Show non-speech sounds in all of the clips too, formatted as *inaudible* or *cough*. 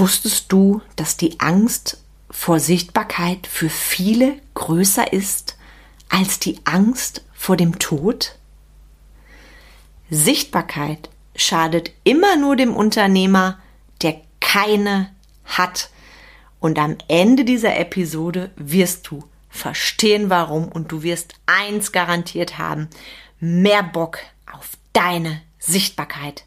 Wusstest du, dass die Angst vor Sichtbarkeit für viele größer ist als die Angst vor dem Tod? Sichtbarkeit schadet immer nur dem Unternehmer, der keine hat. Und am Ende dieser Episode wirst du verstehen, warum und du wirst eins garantiert haben, mehr Bock auf deine Sichtbarkeit.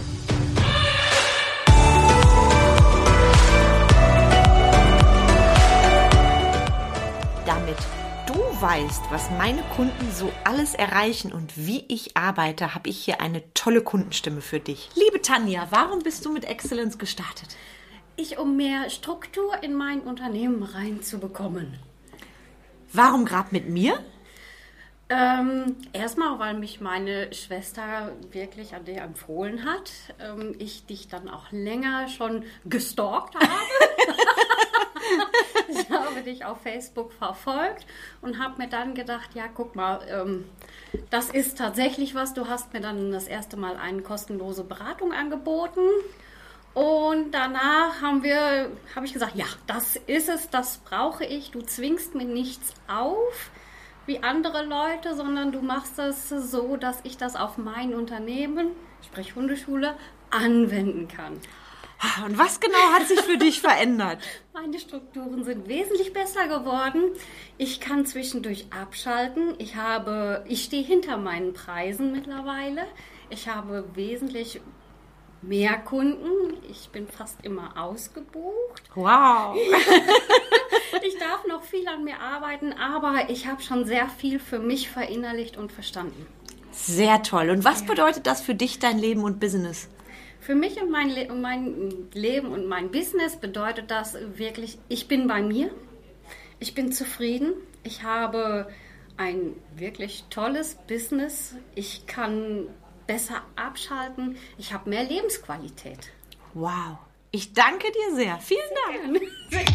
Weißt, was meine Kunden so alles erreichen und wie ich arbeite, habe ich hier eine tolle Kundenstimme für dich. Liebe Tanja, warum bist du mit Excellence gestartet? Ich, um mehr Struktur in mein Unternehmen reinzubekommen. Warum gerade mit mir? Ähm, erstmal, weil mich meine Schwester wirklich an dir empfohlen hat. Ähm, ich dich dann auch länger schon gestalkt habe. *laughs* *laughs* ich habe dich auf Facebook verfolgt und habe mir dann gedacht, ja, guck mal, ähm, das ist tatsächlich was. Du hast mir dann das erste Mal eine kostenlose Beratung angeboten. Und danach haben wir, habe ich gesagt, ja, das ist es, das brauche ich. Du zwingst mir nichts auf wie andere Leute, sondern du machst es so, dass ich das auf mein Unternehmen, sprich Hundeschule, anwenden kann. Und was genau hat sich für dich verändert? *laughs* Meine Strukturen sind wesentlich besser geworden. Ich kann zwischendurch abschalten. Ich habe, ich stehe hinter meinen Preisen mittlerweile. Ich habe wesentlich mehr Kunden. Ich bin fast immer ausgebucht. Wow. *laughs* ich darf noch viel an mir arbeiten, aber ich habe schon sehr viel für mich verinnerlicht und verstanden. Sehr toll. Und was bedeutet das für dich, dein Leben und Business? Für mich und mein, Le mein Leben und mein Business bedeutet das wirklich, ich bin bei mir, ich bin zufrieden, ich habe ein wirklich tolles Business, ich kann besser abschalten, ich habe mehr Lebensqualität. Wow, ich danke dir sehr. Vielen Dank. *laughs*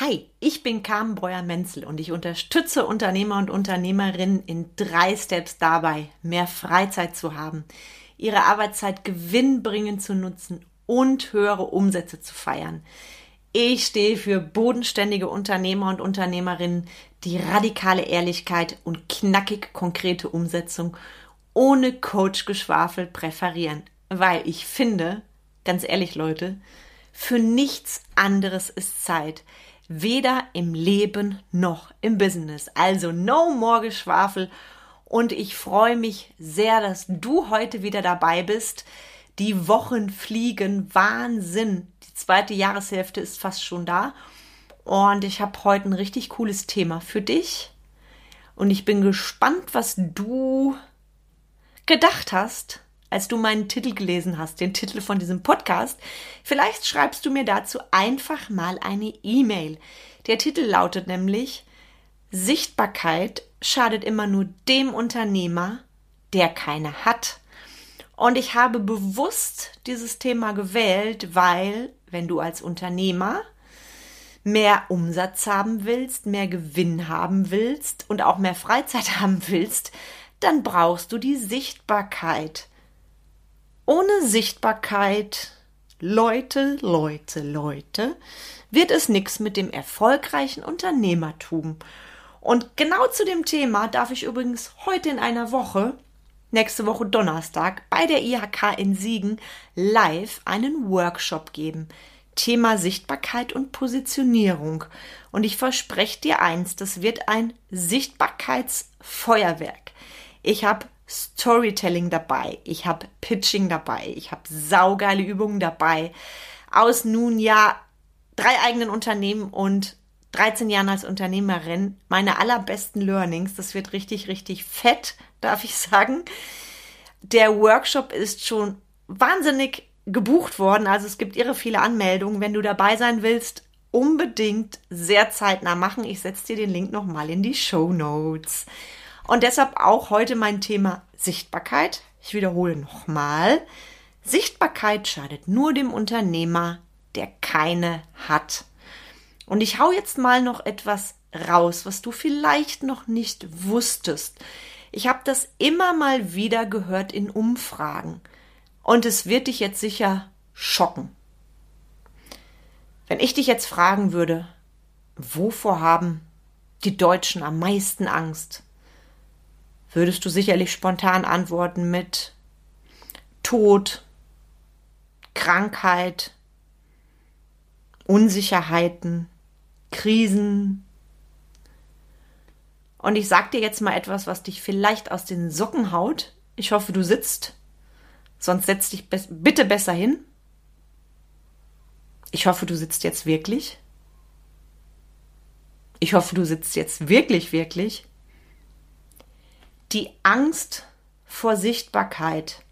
Hi, ich bin Carmen Breuer-Menzel und ich unterstütze Unternehmer und Unternehmerinnen in drei Steps dabei, mehr Freizeit zu haben ihre Arbeitszeit gewinnbringend zu nutzen und höhere Umsätze zu feiern. Ich stehe für bodenständige Unternehmer und Unternehmerinnen, die radikale Ehrlichkeit und knackig konkrete Umsetzung ohne Coach-Geschwafel präferieren, weil ich finde, ganz ehrlich Leute, für nichts anderes ist Zeit. Weder im Leben noch im Business. Also no more Geschwafel und ich freue mich sehr, dass du heute wieder dabei bist. Die Wochen fliegen Wahnsinn. Die zweite Jahreshälfte ist fast schon da. Und ich habe heute ein richtig cooles Thema für dich. Und ich bin gespannt, was du gedacht hast, als du meinen Titel gelesen hast, den Titel von diesem Podcast. Vielleicht schreibst du mir dazu einfach mal eine E-Mail. Der Titel lautet nämlich Sichtbarkeit schadet immer nur dem Unternehmer, der keine hat. Und ich habe bewusst dieses Thema gewählt, weil wenn du als Unternehmer mehr Umsatz haben willst, mehr Gewinn haben willst und auch mehr Freizeit *laughs* haben willst, dann brauchst du die Sichtbarkeit. Ohne Sichtbarkeit, Leute, Leute, Leute, wird es nichts mit dem erfolgreichen Unternehmertum. Und genau zu dem Thema darf ich übrigens heute in einer Woche, nächste Woche Donnerstag, bei der IHK in Siegen live einen Workshop geben. Thema Sichtbarkeit und Positionierung. Und ich verspreche dir eins, das wird ein Sichtbarkeitsfeuerwerk. Ich habe Storytelling dabei, ich habe Pitching dabei, ich habe saugeile Übungen dabei aus nun ja drei eigenen Unternehmen und 13 Jahren als Unternehmerin, meine allerbesten Learnings. Das wird richtig, richtig fett, darf ich sagen. Der Workshop ist schon wahnsinnig gebucht worden. Also es gibt irre viele Anmeldungen. Wenn du dabei sein willst, unbedingt sehr zeitnah machen. Ich setze dir den Link nochmal in die Show Notes. Und deshalb auch heute mein Thema Sichtbarkeit. Ich wiederhole nochmal. Sichtbarkeit schadet nur dem Unternehmer, der keine hat. Und ich hau jetzt mal noch etwas raus, was du vielleicht noch nicht wusstest. Ich habe das immer mal wieder gehört in Umfragen. Und es wird dich jetzt sicher schocken. Wenn ich dich jetzt fragen würde, wovor haben die Deutschen am meisten Angst? Würdest du sicherlich spontan antworten mit Tod, Krankheit, Unsicherheiten, Krisen. Und ich sag dir jetzt mal etwas, was dich vielleicht aus den Socken haut. Ich hoffe, du sitzt. Sonst setz dich be bitte besser hin. Ich hoffe, du sitzt jetzt wirklich. Ich hoffe, du sitzt jetzt wirklich, wirklich. Die Angst vor Sichtbarkeit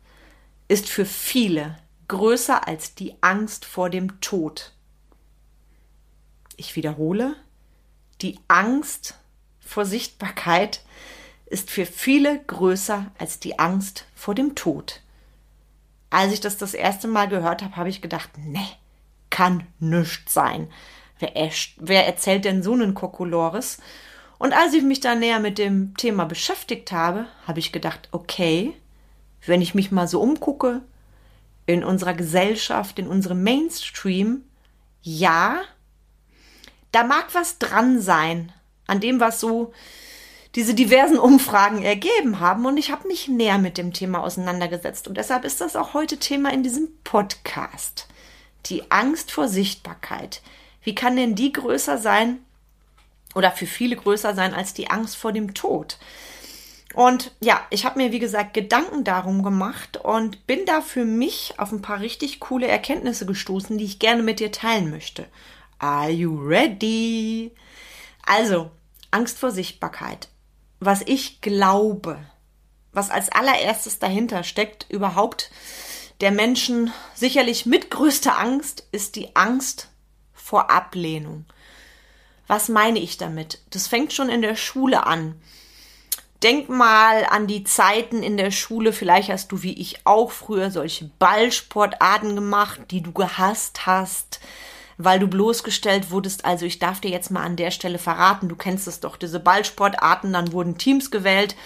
ist für viele größer als die Angst vor dem Tod. Ich wiederhole, die Angst vor Sichtbarkeit ist für viele größer als die Angst vor dem Tod. Als ich das das erste Mal gehört habe, habe ich gedacht, ne, kann nichts sein. Wer, wer, erzählt denn so einen Kokolores? Und als ich mich dann näher mit dem Thema beschäftigt habe, habe ich gedacht, okay, wenn ich mich mal so umgucke, in unserer Gesellschaft, in unserem Mainstream, ja, da mag was dran sein, an dem, was so diese diversen Umfragen ergeben haben. Und ich habe mich näher mit dem Thema auseinandergesetzt. Und deshalb ist das auch heute Thema in diesem Podcast. Die Angst vor Sichtbarkeit. Wie kann denn die größer sein oder für viele größer sein als die Angst vor dem Tod? Und ja, ich habe mir, wie gesagt, Gedanken darum gemacht und bin da für mich auf ein paar richtig coole Erkenntnisse gestoßen, die ich gerne mit dir teilen möchte. Are you ready? Also, Angst vor Sichtbarkeit. Was ich glaube, was als allererstes dahinter steckt, überhaupt der Menschen sicherlich mit größter Angst, ist die Angst vor Ablehnung. Was meine ich damit? Das fängt schon in der Schule an. Denk mal an die Zeiten in der Schule. Vielleicht hast du wie ich auch früher solche Ballsportarten gemacht, die du gehasst hast, weil du bloßgestellt wurdest. Also ich darf dir jetzt mal an der Stelle verraten, du kennst es doch, diese Ballsportarten, dann wurden Teams gewählt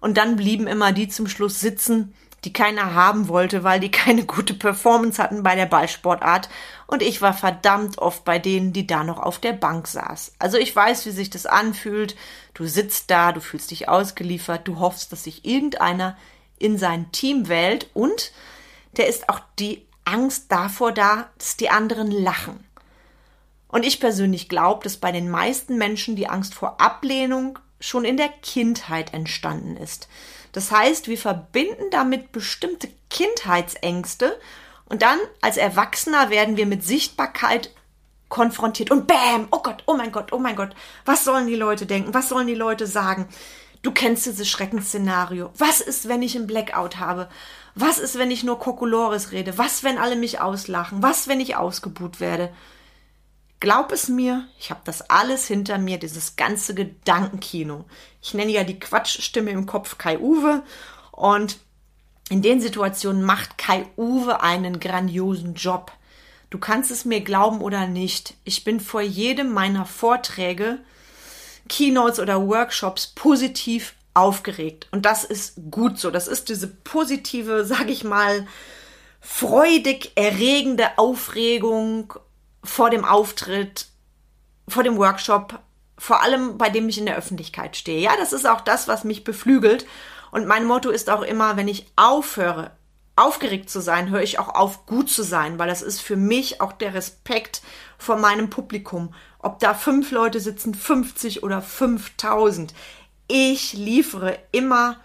und dann blieben immer die zum Schluss sitzen, die keiner haben wollte, weil die *laughs* keine gute Performance hatten bei der Ballsportart. Und ich war verdammt oft bei denen, die da noch auf der Bank saß. Also ich weiß, wie sich das anfühlt. Du sitzt da, du fühlst dich ausgeliefert, du hoffst, dass sich irgendeiner in sein Team wählt und der ist auch die Angst davor da, dass die anderen lachen. Und ich persönlich glaube, dass bei den meisten Menschen die Angst vor Ablehnung schon in der Kindheit entstanden ist. Das heißt, wir verbinden damit bestimmte Kindheitsängste und dann als Erwachsener werden wir mit Sichtbarkeit konfrontiert und bam, oh Gott, oh mein Gott, oh mein Gott, was sollen die Leute denken, was sollen die Leute sagen? Du kennst dieses Schreckensszenario. Was ist, wenn ich einen Blackout habe? Was ist, wenn ich nur Kokolores rede? Was, wenn alle mich auslachen? Was, wenn ich ausgebuht werde? Glaub es mir, ich habe das alles hinter mir, dieses ganze Gedankenkino. Ich nenne ja die Quatschstimme im Kopf Kai Uwe und in den Situationen macht Kai Uwe einen grandiosen Job. Du kannst es mir glauben oder nicht. Ich bin vor jedem meiner Vorträge, Keynotes oder Workshops positiv aufgeregt. Und das ist gut so. Das ist diese positive, sag ich mal, freudig erregende Aufregung vor dem Auftritt, vor dem Workshop, vor allem bei dem ich in der Öffentlichkeit stehe. Ja, das ist auch das, was mich beflügelt. Und mein Motto ist auch immer, wenn ich aufhöre, aufgeregt zu sein, höre ich auch auf, gut zu sein, weil das ist für mich auch der Respekt vor meinem Publikum. Ob da fünf Leute sitzen, 50 oder 5000. Ich liefere immer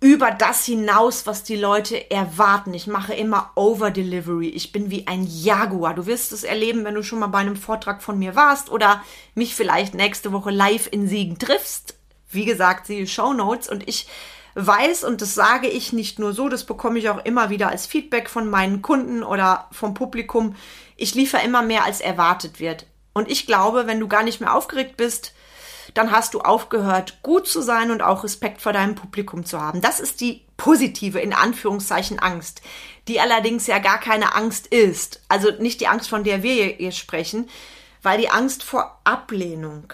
über das hinaus, was die Leute erwarten. Ich mache immer Over-Delivery. Ich bin wie ein Jaguar. Du wirst es erleben, wenn du schon mal bei einem Vortrag von mir warst oder mich vielleicht nächste Woche live in Siegen triffst. Wie gesagt, siehe Show Notes und ich weiß, und das sage ich nicht nur so, das bekomme ich auch immer wieder als Feedback von meinen Kunden oder vom Publikum. Ich liefere immer mehr, als erwartet wird. Und ich glaube, wenn du gar nicht mehr aufgeregt bist, dann hast du aufgehört, gut zu sein und auch Respekt vor deinem Publikum zu haben. Das ist die positive, in Anführungszeichen, Angst, die allerdings ja gar keine Angst ist. Also nicht die Angst, von der wir hier sprechen, weil die Angst vor Ablehnung,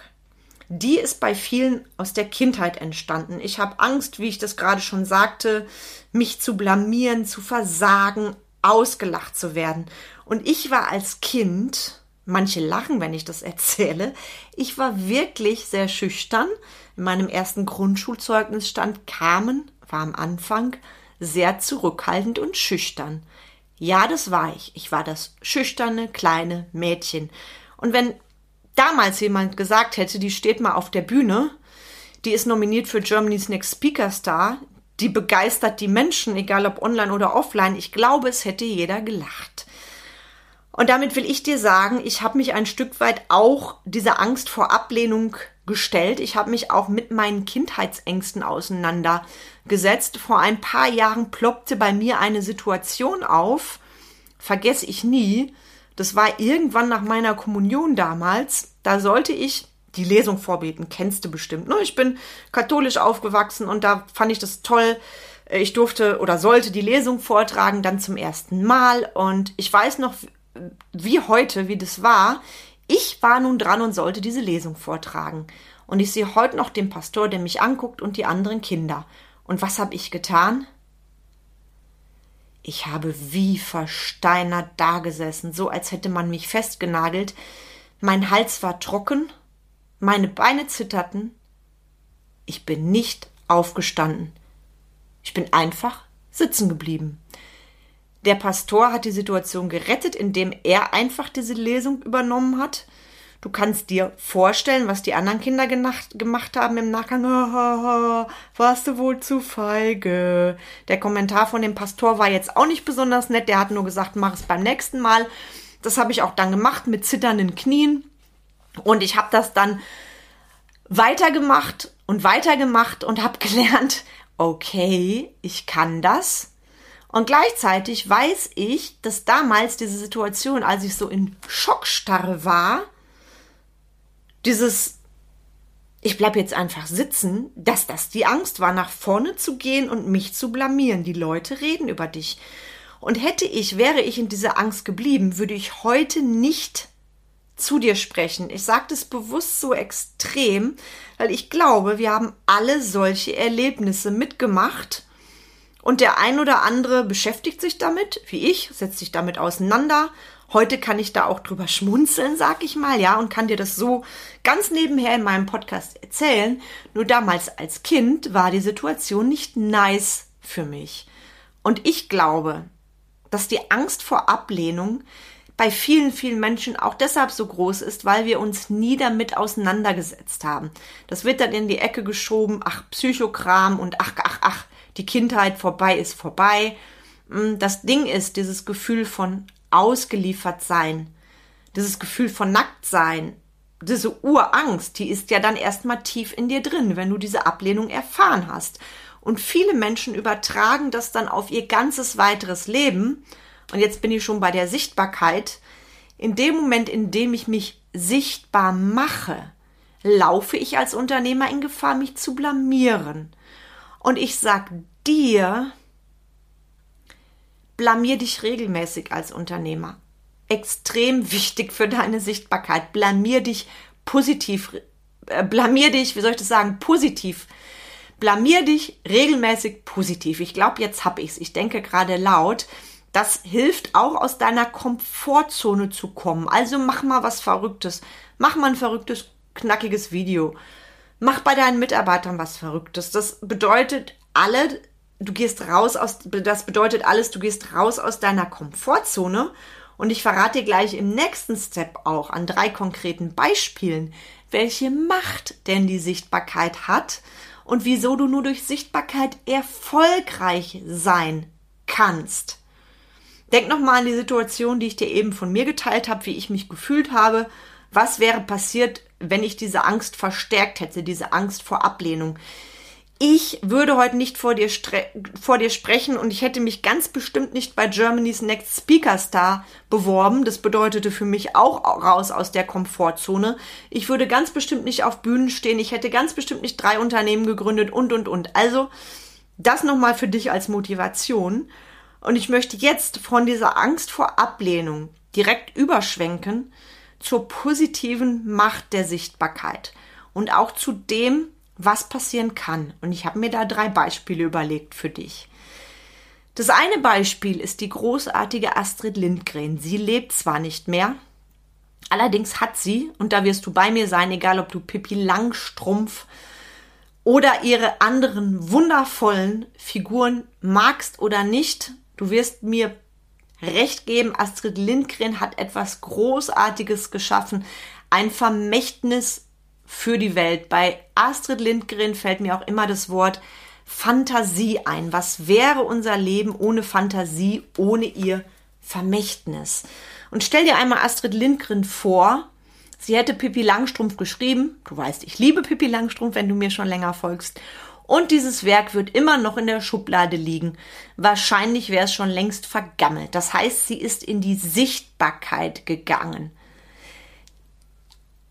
die ist bei vielen aus der Kindheit entstanden. Ich habe Angst, wie ich das gerade schon sagte, mich zu blamieren, zu versagen, ausgelacht zu werden. Und ich war als Kind, manche lachen, wenn ich das *laughs* erzähle, ich war wirklich sehr schüchtern. In meinem ersten Grundschulzeugnis stand Carmen, war am Anfang sehr zurückhaltend und schüchtern. Ja, das war ich. Ich war das schüchterne kleine Mädchen. Und wenn damals jemand gesagt hätte, die steht mal auf der Bühne, die ist nominiert für Germany's Next Speaker Star, die begeistert die Menschen, egal ob online oder offline, ich glaube, es hätte jeder gelacht. Und damit will ich dir sagen, ich habe mich ein Stück weit auch dieser Angst vor Ablehnung gestellt. Ich habe mich auch mit meinen Kindheitsängsten auseinandergesetzt. Vor ein paar Jahren ploppte bei mir eine Situation auf, vergesse ich nie, das war irgendwann nach meiner Kommunion damals. Da sollte ich die Lesung vorbeten. Kennst du bestimmt. Ne? Ich bin katholisch aufgewachsen und da fand ich das toll. Ich durfte oder sollte die Lesung vortragen, dann zum ersten Mal. Und ich weiß noch wie heute, wie das war. Ich war nun dran und sollte diese Lesung vortragen. Und ich sehe heute noch den Pastor, der mich anguckt und die anderen Kinder. Und was habe ich getan? Ich habe wie versteinert dagesessen, so als hätte man mich festgenagelt. Mein Hals war trocken, meine Beine zitterten. Ich bin nicht aufgestanden. Ich bin einfach sitzen geblieben. Der Pastor hat die Situation gerettet, indem er einfach diese Lesung übernommen hat. Du kannst dir vorstellen, was die anderen Kinder gemacht haben im Nachgang. Warst du wohl zu feige? Der Kommentar von dem Pastor war jetzt auch nicht besonders nett. Der hat nur gesagt, mach es beim nächsten Mal. Das habe ich auch dann gemacht mit zitternden Knien. Und ich habe das dann weitergemacht und weitergemacht und habe *laughs* gelernt, okay, ich kann das. Und gleichzeitig weiß ich, dass damals diese Situation, als ich so in Schockstarre war, dieses ich bleib jetzt einfach sitzen, dass das die Angst war, nach vorne zu gehen und mich zu blamieren. Die Leute reden über dich. Und hätte ich, wäre ich in dieser Angst geblieben, würde ich heute nicht zu dir sprechen. Ich sage das bewusst so extrem, weil ich glaube, wir haben alle solche Erlebnisse mitgemacht. Und der ein oder andere beschäftigt sich damit, wie ich, setzt sich damit auseinander Heute kann ich da auch drüber schmunzeln, sag ich mal, ja, und kann dir das so ganz nebenher in meinem Podcast erzählen. Nur damals als Kind war die Situation nicht nice für mich. Und ich glaube, dass die Angst vor Ablehnung bei vielen, vielen Menschen auch deshalb so groß ist, weil wir uns nie damit auseinandergesetzt haben. Das wird dann in die Ecke geschoben, ach, Psychokram und ach, ach, ach, die Kindheit vorbei ist vorbei. Hm, das Ding ist, dieses Gefühl von ausgeliefert sein, dieses Gefühl von nackt sein, diese Urangst, die ist ja dann erstmal tief in dir drin, wenn du diese Ablehnung erfahren hast. Und viele Menschen übertragen das dann auf ihr ganzes weiteres Leben. Und jetzt bin ich schon bei der Sichtbarkeit. In dem Moment, in dem ich mich sichtbar mache, laufe ich als Unternehmer in Gefahr, mich zu blamieren. Und ich sag dir, blamier dich regelmäßig als Unternehmer. Extrem wichtig für deine Sichtbarkeit. Blamier dich positiv, äh, blamier dich, wie soll ich das sagen, positiv. Blamier dich regelmäßig positiv. Ich glaube, jetzt hab ich's. Ich denke gerade laut. Das hilft auch aus deiner Komfortzone zu kommen. Also mach mal was Verrücktes. Mach mal ein verrücktes, knackiges Video. Mach bei deinen Mitarbeitern was Verrücktes. Das bedeutet, alle du gehst raus aus, das bedeutet alles, du gehst raus aus deiner Komfortzone. Und ich verrate dir gleich im nächsten Step auch an drei konkreten Beispielen, welche Macht denn die Sichtbarkeit hat und wieso du nur durch Sichtbarkeit erfolgreich sein kannst. Denk nochmal an die Situation, die ich dir eben von mir geteilt habe, wie ich mich gefühlt habe. Was wäre passiert, wenn ich diese Angst verstärkt hätte, diese Angst vor Ablehnung? ich würde heute nicht vor dir, vor dir sprechen und ich hätte mich ganz bestimmt nicht bei Germany's Next Speaker Star beworben. Das bedeutete für mich auch raus aus der Komfortzone. Ich würde ganz bestimmt nicht auf Bühnen stehen. Ich hätte ganz bestimmt nicht drei Unternehmen gegründet und, und, und. Also, das nochmal für dich als Motivation. Und ich möchte jetzt von dieser Angst vor Ablehnung direkt überschwenken zur positiven Macht der Sichtbarkeit und auch zu dem, was passieren kann. Und ich habe mir da drei Beispiele überlegt für dich. Das eine Beispiel ist die großartige Astrid Lindgren. Sie lebt zwar nicht mehr, allerdings hat sie, und da wirst du bei mir sein, egal ob du Pippi Langstrumpf oder ihre anderen wundervollen Figuren magst oder nicht, du wirst mir recht geben, Astrid Lindgren hat etwas Großartiges geschaffen, ein Vermächtnis für die Welt. Bei Astrid Lindgren fällt mir auch immer das Wort Fantasie ein. Was wäre unser Leben ohne Fantasie, ohne ihr Vermächtnis? Und stell dir einmal Astrid Lindgren vor, sie hätte Pippi Langstrumpf geschrieben. Du weißt, ich liebe Pippi Langstrumpf, wenn du mir schon länger folgst. Und dieses Werk wird immer noch in der Schublade liegen. Wahrscheinlich wäre es schon längst vergammelt. Das heißt, sie ist in die Sichtbarkeit gegangen.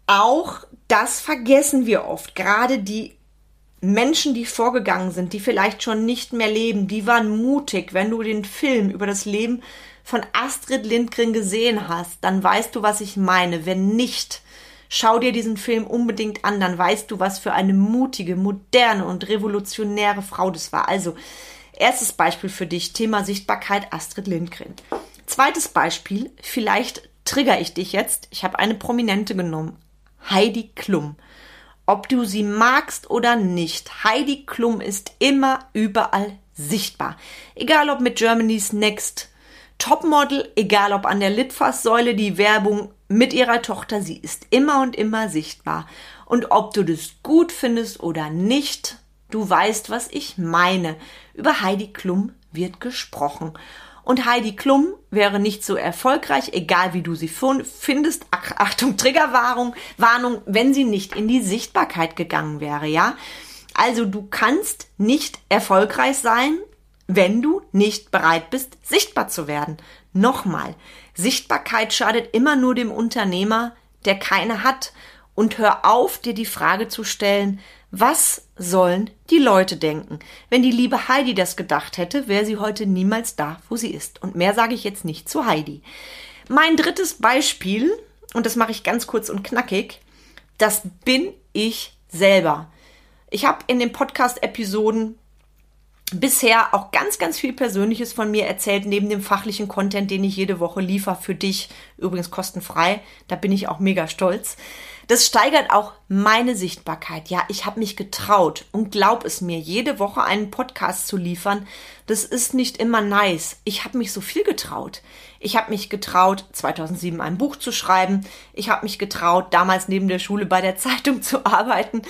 Auch das vergessen wir oft. Gerade die Menschen, die vorgegangen sind, die vielleicht schon nicht mehr leben, die waren mutig. Wenn du den Film über das Leben von Astrid Lindgren gesehen hast, dann weißt du, was ich meine. Wenn nicht, Schau dir diesen Film unbedingt an, dann weißt du, was für eine mutige, moderne und revolutionäre Frau das war. Also, erstes Beispiel für dich, Thema Sichtbarkeit Astrid Lindgren. Zweites Beispiel, vielleicht trigger ich dich jetzt. Ich habe eine Prominente genommen, Heidi Klum. Ob du sie magst oder nicht, Heidi Klum ist immer überall sichtbar. Egal ob mit Germany's Next Topmodel, egal ob an der Litfaßsäule die Werbung mit ihrer Tochter, sie ist immer und immer sichtbar. Und ob du das gut findest oder nicht, du weißt, was ich meine. Über Heidi Klum wird gesprochen. Und Heidi Klum wäre nicht so erfolgreich, egal wie du sie findest. Achtung, Triggerwarnung, Warnung, wenn sie nicht in die Sichtbarkeit gegangen wäre, ja? Also du kannst nicht erfolgreich sein, wenn du nicht bereit bist, sichtbar zu werden. Nochmal, Sichtbarkeit schadet immer nur dem Unternehmer, der keine hat. Und hör auf, dir die Frage zu stellen, was sollen die Leute denken? Wenn die liebe Heidi das gedacht hätte, wäre sie heute niemals da, wo sie ist. Und mehr sage ich jetzt nicht zu Heidi. Mein drittes Beispiel, und das mache ich ganz kurz und knackig, das bin ich selber. Ich habe in den Podcast-Episoden bisher auch ganz, ganz viel Persönliches von mir erzählt, neben dem fachlichen Content, den ich jede Woche liefere für dich, übrigens kostenfrei. Da bin ich auch mega stolz. Das steigert auch meine Sichtbarkeit. Ja, ich habe mich getraut und glaub es mir, jede Woche einen Podcast zu liefern, das ist nicht immer nice. Ich habe mich so viel getraut. Ich habe mich getraut, 2007 ein Buch zu schreiben. Ich habe mich getraut, damals neben der Schule bei der *laughs* Zeitung zu arbeiten.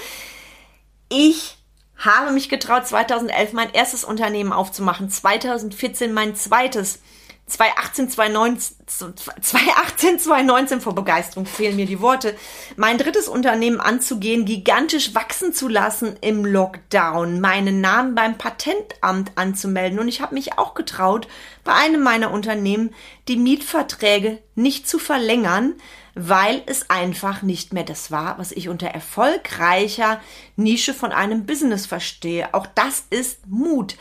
Ich habe mich getraut, 2011 mein erstes Unternehmen aufzumachen, 2014 mein zweites, 2018, 2019, 2018, 2019 vor Begeisterung fehlen mir die Worte, mein drittes Unternehmen anzugehen, gigantisch wachsen zu lassen im Lockdown, meinen Namen beim Patentamt anzumelden und ich habe mich auch getraut, bei einem meiner Unternehmen die Mietverträge nicht zu verlängern, weil es einfach nicht mehr das war, was ich unter erfolgreicher Nische von einem Business verstehe. Auch das ist Mut.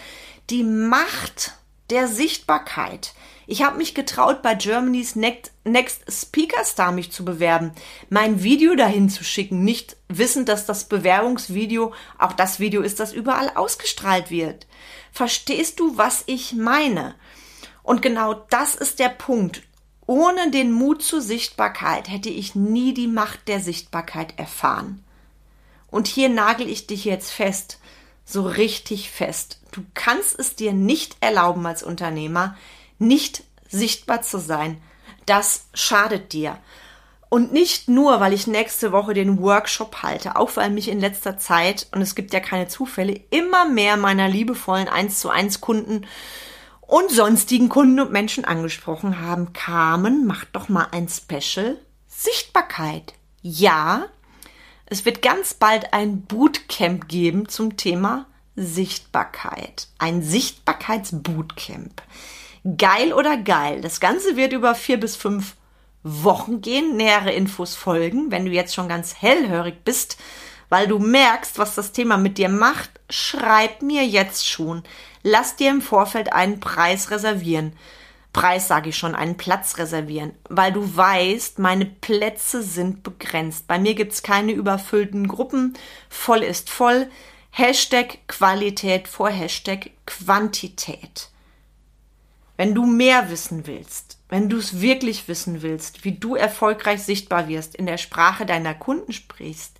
Die Macht der Sichtbarkeit. Ich habe mich getraut, bei Germany's Next, Next Speaker Star mich zu bewerben, mein Video dahin zu schicken, nicht wissend, dass das Bewerbungsvideo auch das Video ist, das überall ausgestrahlt wird. Verstehst du, was ich meine? Und genau das ist der Punkt. Ohne den Mut zur Sichtbarkeit hätte ich nie die Macht der Sichtbarkeit erfahren. Und hier nagel ich dich jetzt fest, so richtig fest. Du kannst es dir nicht erlauben als Unternehmer, nicht sichtbar zu sein. Das schadet dir. Und nicht nur, weil ich nächste Woche den Workshop halte, auch weil mich in letzter Zeit, und es gibt ja keine Zufälle, immer mehr meiner liebevollen 1 zu 1 Kunden und sonstigen Kunden und Menschen angesprochen haben, kamen, macht doch mal ein Special Sichtbarkeit. Ja, es wird ganz bald ein Bootcamp geben zum Thema Sichtbarkeit. Ein Sichtbarkeitsbootcamp. Geil oder geil? Das Ganze wird über vier bis fünf Wochen gehen. Nähere Infos folgen. Wenn du jetzt schon ganz hellhörig bist, weil du merkst, was das Thema mit dir macht, schreib mir jetzt schon. Lass dir im Vorfeld einen Preis reservieren. Preis sage ich schon, einen Platz reservieren, weil du weißt, meine Plätze sind begrenzt. Bei mir gibt's keine überfüllten Gruppen. Voll ist voll. Hashtag Qualität vor Hashtag Quantität. Wenn du mehr wissen willst, wenn du es wirklich wissen willst, wie du erfolgreich sichtbar wirst, in der Sprache deiner Kunden sprichst,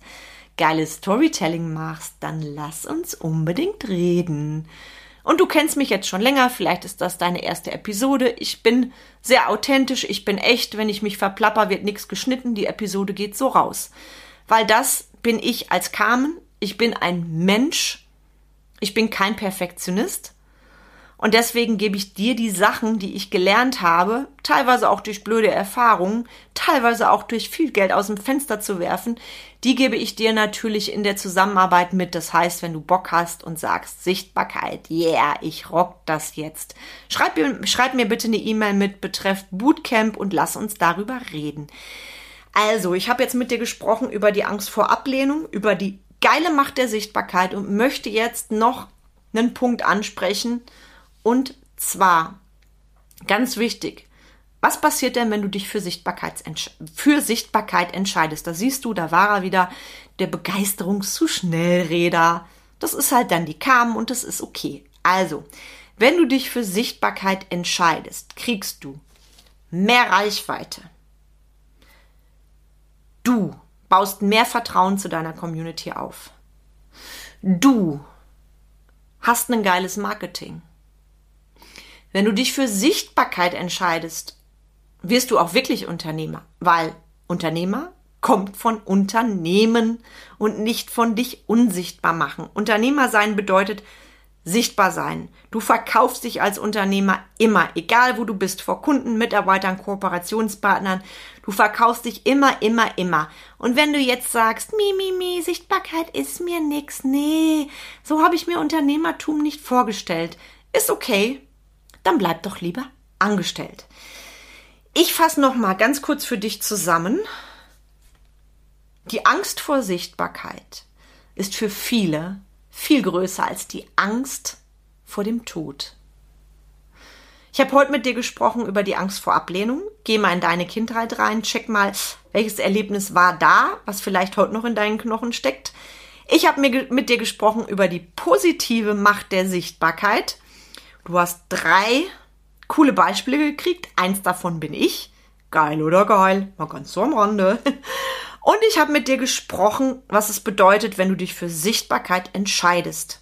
geiles Storytelling machst, dann lass uns unbedingt reden. Und du kennst mich jetzt schon länger, vielleicht ist das deine erste Episode. Ich bin sehr authentisch, ich bin echt. Wenn ich mich verplapper, wird nichts geschnitten, die Episode geht so raus. Weil das bin ich als Carmen. Ich bin ein Mensch. Ich bin kein Perfektionist. Und deswegen gebe ich dir die Sachen, die ich gelernt habe, teilweise auch durch blöde Erfahrungen, teilweise auch durch viel Geld aus dem Fenster zu werfen, die gebe ich dir natürlich in der Zusammenarbeit mit. Das heißt, wenn du Bock hast und sagst Sichtbarkeit, yeah, ich rock das jetzt. Schreib mir, schreib mir bitte eine E-Mail mit betreff Bootcamp und lass uns darüber reden. Also, ich habe jetzt mit dir gesprochen über die Angst vor Ablehnung, über die geile Macht der Sichtbarkeit und möchte jetzt noch einen Punkt ansprechen, und zwar, ganz wichtig, was passiert denn, wenn du dich für, für Sichtbarkeit entscheidest? Da siehst du, da war er wieder, der Begeisterungszuschnellräder. Das ist halt dann die Kamen und das ist okay. Also, wenn du dich für Sichtbarkeit entscheidest, kriegst du mehr Reichweite. Du baust mehr Vertrauen zu deiner Community auf. Du hast ein geiles Marketing. Wenn du dich für Sichtbarkeit entscheidest, wirst du auch wirklich Unternehmer, weil Unternehmer kommt von Unternehmen und nicht von dich unsichtbar machen. Unternehmer sein bedeutet sichtbar sein. Du verkaufst dich als Unternehmer immer, egal wo du bist, vor Kunden, Mitarbeitern, Kooperationspartnern. Du verkaufst dich immer, immer, immer. Und wenn du jetzt sagst, mi, mi, mi, Sichtbarkeit ist mir nix, nee, so habe ich mir Unternehmertum nicht vorgestellt. Ist okay, dann bleib doch lieber angestellt. Ich fasse noch mal ganz kurz für dich zusammen. Die Angst vor Sichtbarkeit ist für viele viel größer als die Angst vor dem Tod. Ich habe heute mit dir gesprochen über die Angst vor Ablehnung. Geh mal in deine Kindheit rein, check mal, welches Erlebnis war da, was vielleicht heute noch in deinen Knochen steckt. Ich habe mit dir gesprochen über die positive Macht der Sichtbarkeit Du hast drei coole Beispiele gekriegt. Eins davon bin ich. Geil oder geil? Mal ganz so am Rande. *laughs* Und ich habe mit dir gesprochen, was es bedeutet, wenn du dich für Sichtbarkeit entscheidest.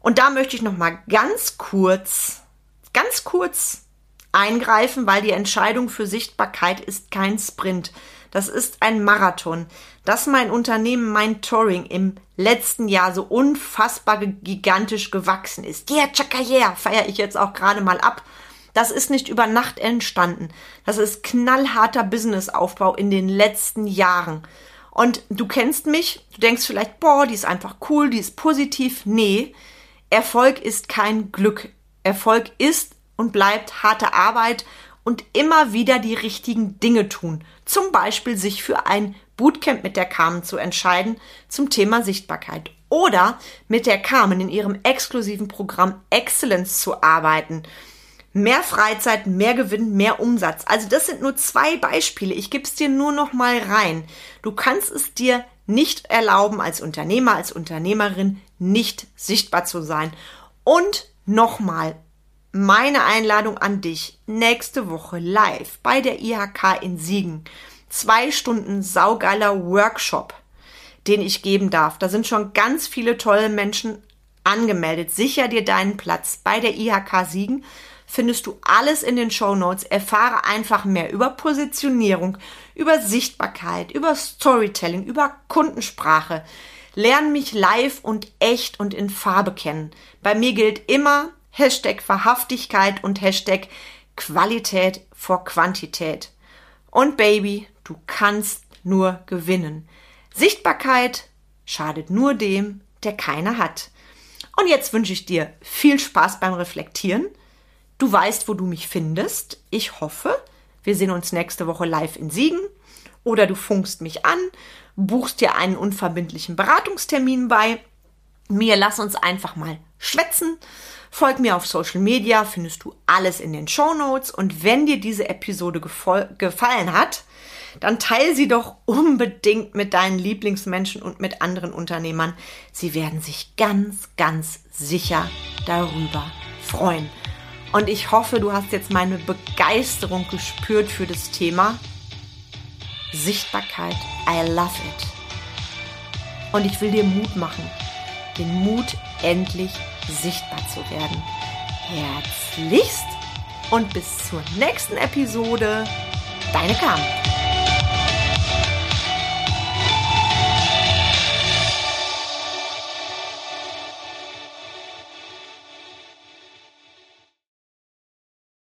Und da möchte ich noch mal ganz kurz, ganz kurz eingreifen, weil die Entscheidung für Sichtbarkeit ist kein Sprint. Das ist ein Marathon. Dass mein Unternehmen, mein Touring im letzten Jahr so unfassbar gigantisch gewachsen ist. Yeah, chaka yeah, feiere ich jetzt auch gerade mal ab. Das ist nicht über Nacht entstanden. Das ist knallharter Businessaufbau in den letzten Jahren. Und du kennst mich, du denkst vielleicht, boah, die ist einfach cool, die ist positiv. Nee, Erfolg ist kein Glück. Erfolg ist und bleibt harte Arbeit und immer wieder die richtigen Dinge tun. Zum Beispiel sich für ein Bootcamp mit der Carmen zu entscheiden zum Thema Sichtbarkeit oder mit der Carmen in ihrem exklusiven Programm Excellence zu arbeiten. Mehr Freizeit, mehr Gewinn, mehr Umsatz. Also das sind nur zwei Beispiele. Ich gebe es dir nur noch mal rein. Du kannst es dir nicht erlauben, als Unternehmer, als Unternehmerin nicht sichtbar zu sein. Und nochmal, meine Einladung an dich nächste Woche live bei der IHK in Siegen. Zwei Stunden saugeiler Workshop, den ich geben darf. Da sind schon ganz viele tolle Menschen angemeldet. Sicher dir deinen Platz bei der IHK Siegen. Findest du alles in den Show Notes. Erfahre einfach mehr über Positionierung, über Sichtbarkeit, über Storytelling, über Kundensprache. Lern mich live und echt und in Farbe kennen. Bei mir gilt immer, Hashtag Wahrhaftigkeit und Hashtag Qualität vor Quantität. Und Baby, du kannst nur gewinnen. Sichtbarkeit schadet nur dem, der keine hat. Und jetzt wünsche ich dir viel Spaß beim Reflektieren. Du weißt, wo du mich findest. Ich hoffe, wir sehen uns nächste Woche live in Siegen. Oder du funkst mich an, buchst dir einen unverbindlichen Beratungstermin bei mir. Lass uns einfach mal schwätzen. Folg mir auf Social Media, findest du alles in den Show Notes. Und wenn dir diese Episode gefallen hat, dann teile sie doch unbedingt mit deinen Lieblingsmenschen und mit anderen Unternehmern. Sie werden sich ganz, ganz sicher darüber freuen. Und ich hoffe, du hast jetzt meine Begeisterung gespürt für das Thema Sichtbarkeit. I love it. Und ich will dir Mut machen, den Mut endlich sichtbar zu werden. Herzlichst und bis zur nächsten Episode. Deine Carmen.